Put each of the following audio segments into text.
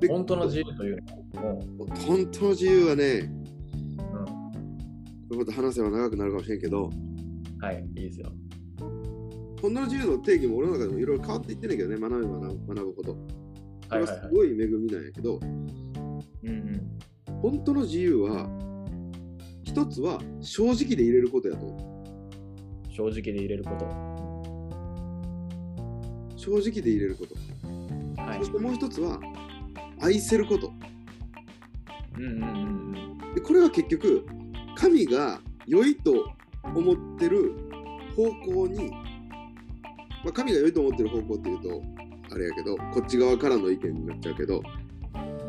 で本当の自由というのは、も本当の自由はね、う、うん、こと話せば長くなるかもしれんけど、はい、いいですよ。本当の自由の定義も俺の中でもいろいろ変わっていってんだけどね、学べば学ぶ学ぶほど。これは。すごい恵みなんやけど、うんうん。本当の自由は、一つは正直で入れることやと思う。正直で入れること。正直で入れること。はいそし。てもう一つは、愛せること。うんうんうんうん。でこれは結局、神が良いと思ってる方向に、まあ、神が良いと思ってる方向っていうと、あれやけど、こっち側からの意見になっちゃうけど、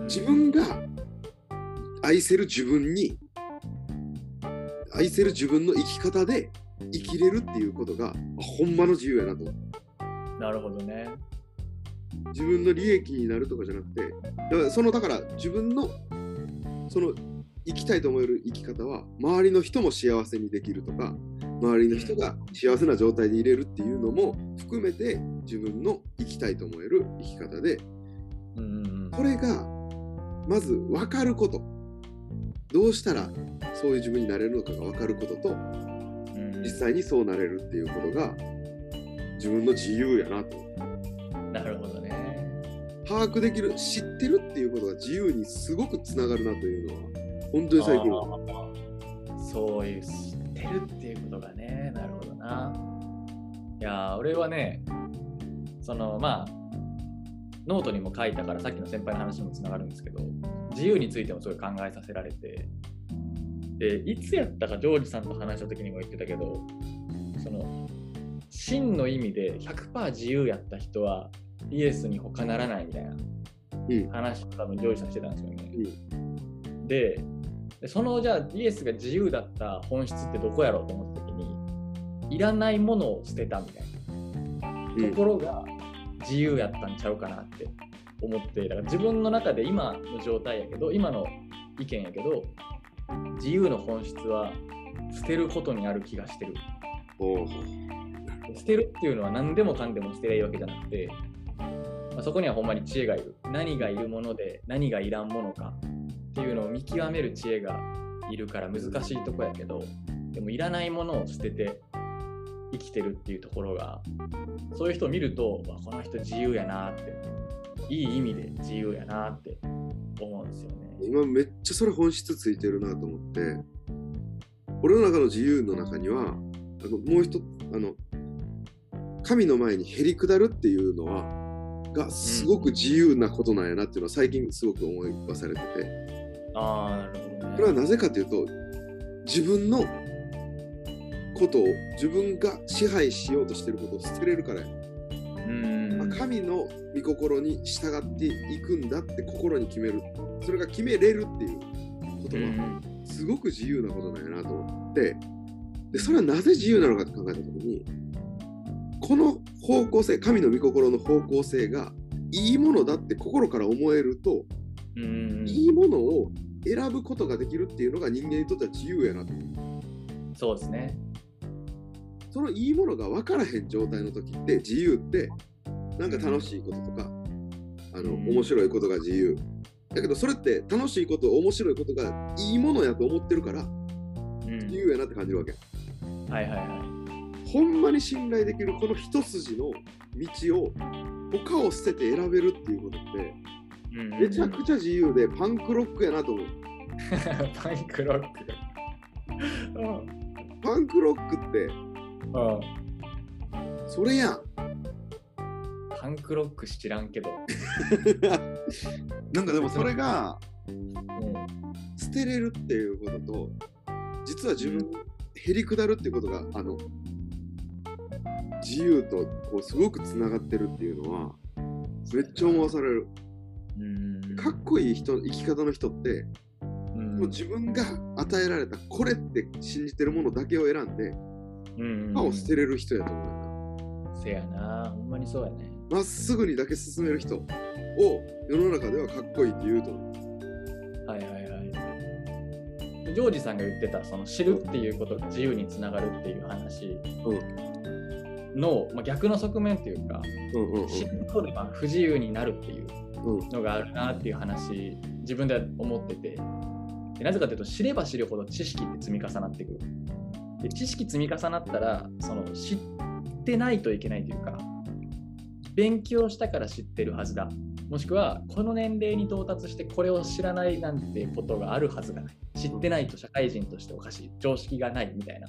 自分が愛せる自分に愛せる自分の生き方で生きれるっていうことがほんまの自由やなとなるほどね。自分の利益になるとかじゃなくてだからそのだから自分のその生きたいと思える生き方は周りの人も幸せにできるとか周りの人が幸せな状態でいれるっていうのも含めて自分の生きたいと思える生き方で。これがまず分かることどうしたらそういう自分になれるのかが分かることと実際にそうなれるっていうことが自分の自由やなと。把握できる知ってるっていうことが自由にすごくつながるなというのは本当に最近そういう知ってるっていうことがね、なるほどな。いや、俺はね、そのまあ、ノートにも書いたから、さっきの先輩の話にもつながるんですけど、自由についてもすごい考えさせられて、で、いつやったかジョージさんと話した時にも言ってたけど、その、真の意味で100%自由やった人はイエスに他ならないみたいな。うん。話を多分ジョージさんしてたんですよね。うん。ででそのじゃあイエスが自由だった本質ってどこやろうと思った時にいらないものを捨てたみたいな。ところが自由やったんちゃうかなって思ってだから自分の中で今の状態やけど今の意見やけど自由の本質は捨てることにある気がしてる。捨てるっていうのは何でもかんでも捨てりゃいいわけじゃなくて、まあ、そこにはほんまに知恵がいる何がいるもので何がいらんものかっていうのを見極める知恵がいるから難しいとこやけどでもいらないものを捨てて生きてるっていうところがそういう人を見るとわこの人自由やなっていい意味で自由やなって思うんですよね。今めっちゃそれ本質ついてるなと思って俺の中の自由の中にはあのもう一つあの神の前にへり下るっていうのはがすごく自由なことなんやなっていうのは最近すごく思い出されてて。ああなるほどね。これはなぜかというと自分のことを自分が支配しようとしてることを捨てれるからや。うん。まあ神の御心に従っていくんだって心に決める。それが決めれるっていうことはうん。すごく自由なことなんやなと思って。でそれはなぜ自由なのかって考えた時にこの方向性神の御心の方向性がいいものだって心から思えるとうん。いいものを選ぶことができるっていうのが人間にとっては自由やなと。思うそうですね。そのいいものが分からへん状態の時って自由ってなんか楽しいこととかあのうん。面白いことが自由。だけどそれって楽しいこと面白いことがいいものやと思ってるからうん。自由やなって感じるわけ。はいはいはほんまに信頼できるこの一筋の道を他を捨てて選べるっていうことってめちゃくちゃ自由でパンクロックやなと思う パンクロック。うん。パンクロックってうん。それやんパンクロック知らんけど。なんかでもそれがうん。捨てれるっていうことと実は自分へり下るっていうことがあの自由とこうすごくつながってるっていうのはめっちゃ思わされるうん。かっこいい人生き方の人ってうんもう自分が与えられたこれって信じてるものだけを選んでうん。歯を捨てれる人やと思うよせやな。ほんまにそうやね。なまっすぐにだけ進める人を世の中ではかっこいいって言うと思うはいはいはい。ジョージさんが言ってた、その知るっていうことが自由につながるっていう話の、まあ、逆の側面っていうか、うんうんうん。知ることでまあ不自由になるっていううんのがあるなっていう話、自分では思ってて。でなぜかというと知れば知るほど知識って積み重なってくる。で知識積み重なったらその知ってないといけないというか勉強したから知ってるはずだ。もしくはこの年齢に到達してこれを知らないなんてことがあるはずがない。知ってないと社会人としておかしい。常識がないみたいな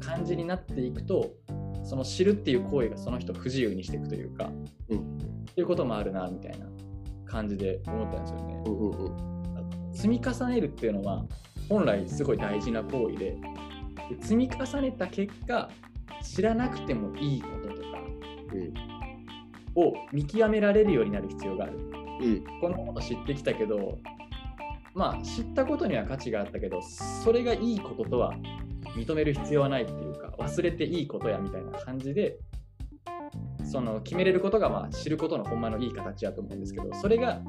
感じになっていくとその知るっていう行為がその人を不自由にしていくというか、うんっていうこともあるなみたいな感じで思ったんですよね。うんうんうん積み重ねるっていうのは本来すごい大事な行為でで積み重ねた結果知らなくてもいいこととかを見極められるようになる必要がある。うんこんなこと知ってきたけどまあ知ったことには価値があったけどそれがいいこととは認める必要はないっていうか忘れていいことやみたいな感じでその決めれることがまあ知ることのほんまのいい形やと思うんですけどそれが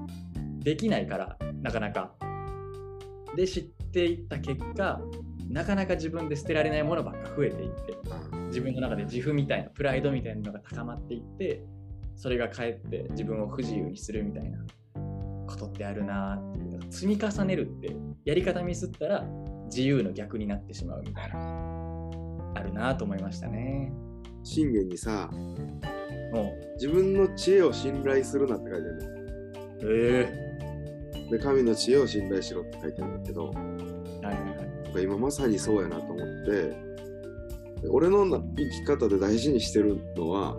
できないからなかなか。で知っていった結果なかなか自分で捨てられないものばっか増えていって自分の中で自負みたいなプライドみたいなのが高まっていってそれがかえって自分を不自由にするみたいなことってあるなーっていう積み重ねるってやり方ミスったら自由の逆になってしまうみたいなあるなと思いましたね。信玄にさも自分の知恵を信頼するなって書いてある。うえ。で神の知恵を信頼しろって書いてあるんだけどー、はいはい。今まさにそうやなと思ってで俺のな生き方で大事にしてるのは、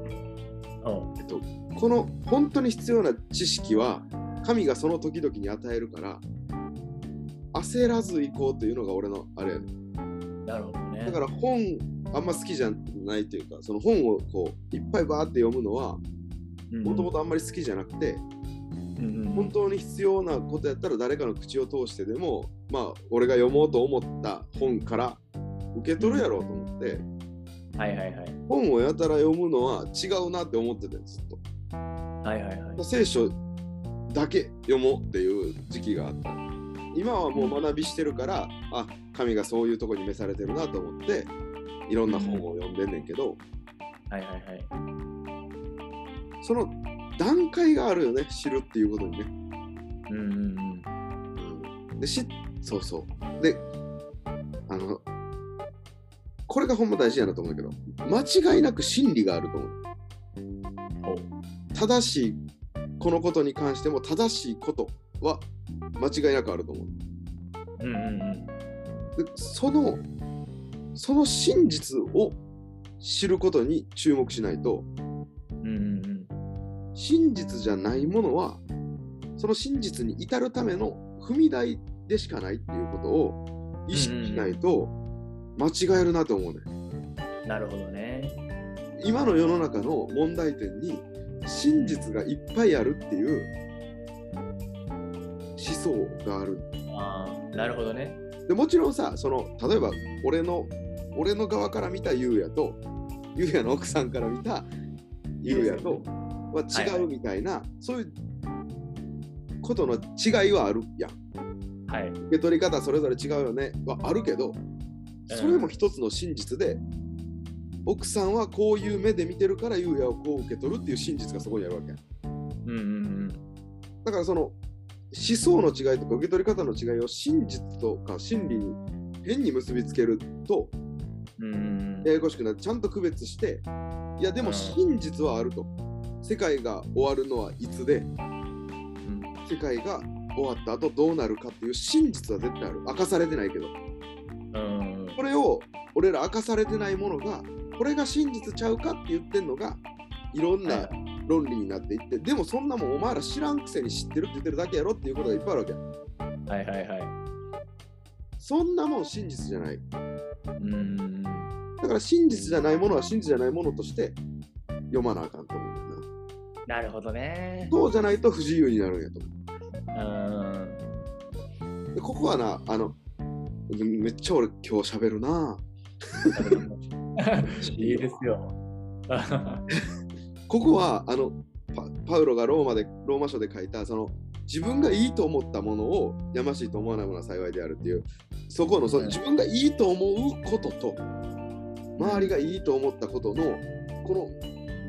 えっと、この本当に必要な知識は神がその時々に与えるから焦らず行こうというのが俺のあれやねなるほどね。だから本あんま好きじゃないというかその本をこういっぱいバーって読むのはもともとあんまり好きじゃなくて、本当に必要なことやったら誰かの口を通してでもまあ俺が読もうと思った本から受け取るやろうと思ってはいはいはい。本をやたら読むのは違うなって思っててずっと。はいはいはい。聖書だけ読もうっていう時期があった。今はもう学びしてるからあ神がそういうとこに召されてるなと思っていろんな本を読んでんねんけど、はいはいはい。その段階があるよね知るっていうことにね。うんうんうん。うん。でしそうそう。であのこれがほんま大事やなと思うけど間違いなく真理があると思う。正しいこのことに関しても正しいことは間違いなくあると思う。うんうんうんでそのその真実を知ることに注目しないとうんうん真実じゃないものはその真実に至るための踏み台でしかないっていうことを意識しないと間違えるなと思うね。うんなるほどね今の世の中の問題点に真実がいっぱいあるっていう思想がある。ああなるほどねでもちろんさその例えば俺の俺の側から見た優也と優也の奥さんから見た優也とは違うみたいな、そういうことの違いはあるやん。はい受け取り方それぞれ違うよねはあるけどそれも一つの真実で、奥さんはこういう目で見てるから優也をこう受け取るっていう真実がそこにあるわけ。うんうんうん。だからその思想の違いとか受け取り方の違いを真実とか真理に変に結びつけるとうんうんややこしくなってちゃんと区別していやでも真実はあると。世界が終わるのはいつでうん。世界が終わった後どうなるかっていう真実は絶対ある。明かされてないけど。うん。これを俺ら明かされてないものがこれが真実ちゃうかって言ってんのがいろんな論理になっていってでもそんなもんお前ら知らんくせに知ってるって言ってるだけやろっていうことがいっぱいあるわけ。はいはいはい。そんなもん真実じゃない。うんうん。だから真実じゃないものは真実じゃないものとして読まなあかんと思うんだよな。なるほどね。そうじゃないと不自由になるんやと思う。ん。うでここはなあのめっちゃ俺今日喋るないいですよ。ここはあのパパウロがローマでローマ書で書いたその自分がいいと思ったものをやましいと思わないものは幸いであるっていうそこのその自分がいいと思うことと周りがいいと思ったことのこの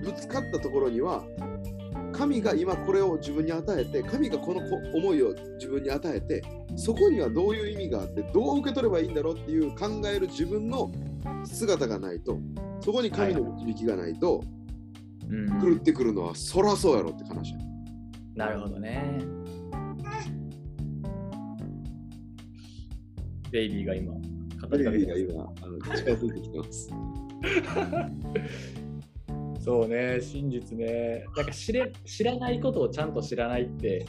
ぶつかったところには神が今これを自分に与えて神がこのこ思いを自分に与えてそこにはどういう意味があってどう受け取ればいいんだろうっていう考える自分の姿がないとそこに神の導きがないとうん狂ってくるのはそらそうやろって話やなるほどね。ベイビーが今、語りかけてます近づいてきてます。そうね、真実ね。なんか知れ知らないことをちゃんと知らないって、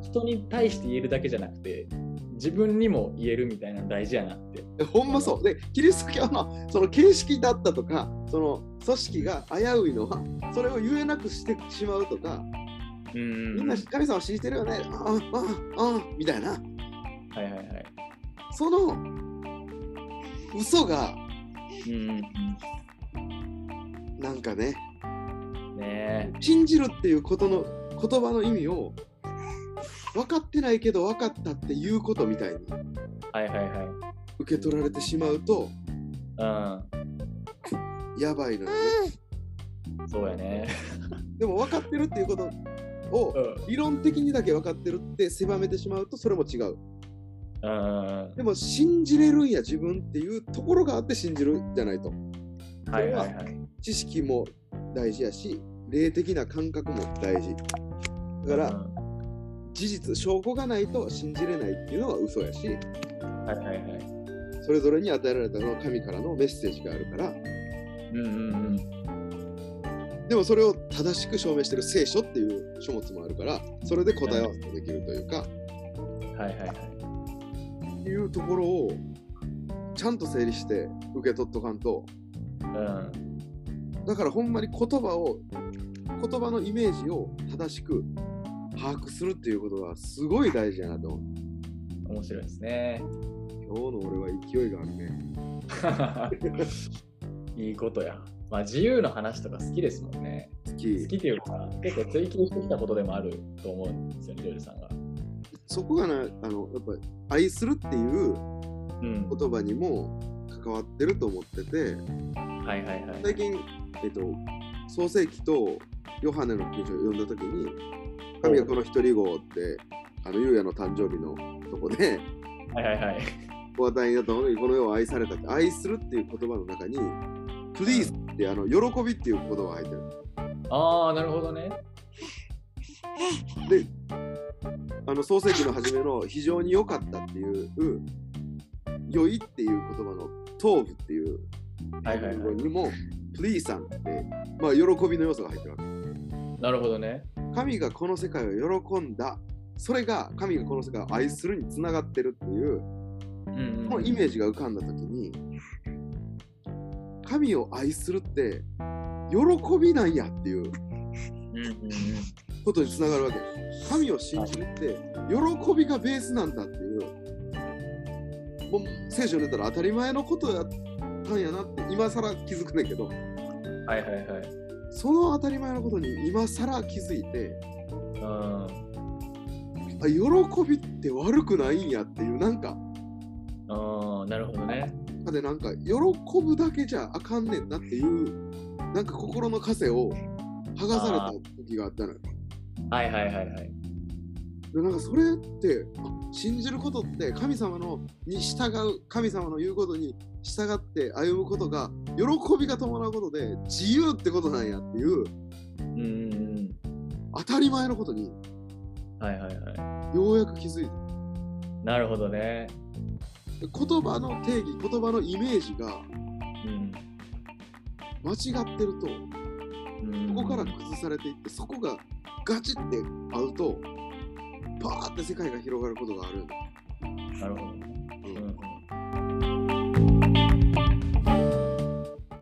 人に対して言えるだけじゃなくて、自分にも言えるみたいなの大事やなって。えほんまそう。で、キリスト教のその形式だったとか、その組織が危ういのは、それを言えなくしてしまうとか、うん。みんな神様を信じてるよね、ああ、ああ、ああみたいな、はいはいはい。その嘘がうん。なんかね、ね。信じるっていうことの言葉の意味を分かってないけど分かったっていうことみたいに。はいはいはい。受け取られてしまうとうん、やばいのよね。そうやね。でも分かってるっていうことをうん理論的にだけ分かってるって狭めてしまうとそれも違う。うんでも信じれるんや自分っていうところがあって信じるじゃないと。はいはいはい。知識も大事やし、霊的な感覚も大事。だから、うん事実、証拠がないと信じれないっていうのは嘘やし、はいはいはい。それぞれに与えられたのは神からのメッセージがあるから、うんうんでもそれを正しく証明してる聖書っていう書物もあるから、それで答え合わせができるというか、うん。はいはいはい。いうところをちゃんと整理して受け取っとかんと、うん。だからほんまに言葉を、言葉のイメージを正しく把握するっていうことがすごい大事やなと思う。面白いですね。今日の俺は勢いがあるね。いいことや。まあ自由の話とか好きですもんね。好き好きっていうか、結構追求してきたことでもあると思うんですよね、ジョージさんが。そこがな、あの、やっぱり愛するっていううん。言葉にも関わってると思ってて、はいはいはい。最近、えっと、創世記とヨハネの記事を読んだときに、神がこの一人子って、あの、ユウヤの誕生日のとこで、はいはいはい。お与えになったものにこの世を愛されたって、愛するっていう言葉の中に、please ってあの、喜びっていう言葉が入ってる。ああ、なるほどね。で、あの創世記の初めの非常に良かったっていう、良いっていう言葉の頭部っていうはいはいはい。にも、please さんって、まあ、喜びの要素が入ってるわけ。なるほどね。神がこの世界を喜んだ、それが神がこの世界を愛するにつながってるっていう、のイメージが浮かんだときに、神を愛するって、喜びなんやっていう。ことにつながるわけ。神を信じるって、喜びがベースなんだっていう、もう聖書に出たら当たり前のことやったんやなって、今更気づくねんけど、はいはいはい。その当たり前のことに今更気づいて、うん。あ喜びって悪くないんやっていう、なんか、ああ、なるほどね。でなんか喜ぶだけじゃあかんねんなっていうなんか心の枷を剥がされた時があったのよ。はいはいはいはい。でなんかそれってあ信じることって神様のに従う神様の言うことに従って歩むことが喜びが伴うことで自由ってことなんやっていううん。当たり前のことにはいはいはようやく気づいてい。なるほどね。で言葉の定義言葉のイメージがうん。間違ってるとうん。そこから崩されていってそこがガチって合うとパーって世界が広がることがある。なるほどうん